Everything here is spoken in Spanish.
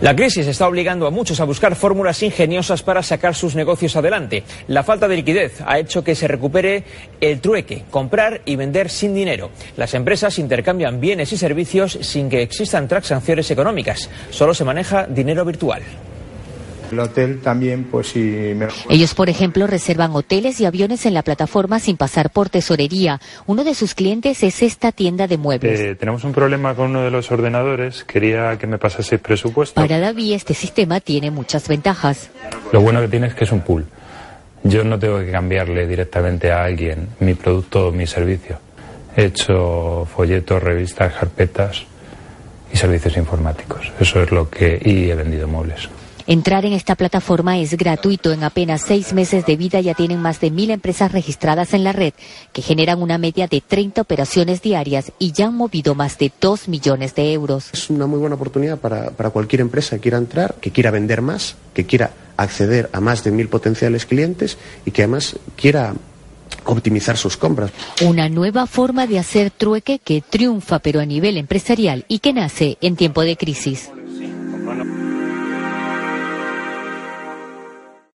La crisis está obligando a muchos a buscar fórmulas ingeniosas para sacar sus negocios adelante. La falta de liquidez ha hecho que se recupere el trueque, comprar y vender sin dinero. Las empresas intercambian bienes y servicios sin que existan transacciones económicas. Solo se maneja dinero virtual. El hotel también, pues sí. Ellos, por ejemplo, reservan hoteles y aviones en la plataforma sin pasar por tesorería. Uno de sus clientes es esta tienda de muebles. Eh, tenemos un problema con uno de los ordenadores. Quería que me pasase presupuesto. Para David, este sistema tiene muchas ventajas. Lo bueno que tiene es que es un pool. Yo no tengo que cambiarle directamente a alguien mi producto o mi servicio. He hecho folletos, revistas, carpetas y servicios informáticos. Eso es lo que... y he vendido muebles. Entrar en esta plataforma es gratuito. En apenas seis meses de vida ya tienen más de mil empresas registradas en la red, que generan una media de 30 operaciones diarias y ya han movido más de 2 millones de euros. Es una muy buena oportunidad para, para cualquier empresa que quiera entrar, que quiera vender más, que quiera acceder a más de mil potenciales clientes y que además quiera optimizar sus compras. Una nueva forma de hacer trueque que triunfa pero a nivel empresarial y que nace en tiempo de crisis.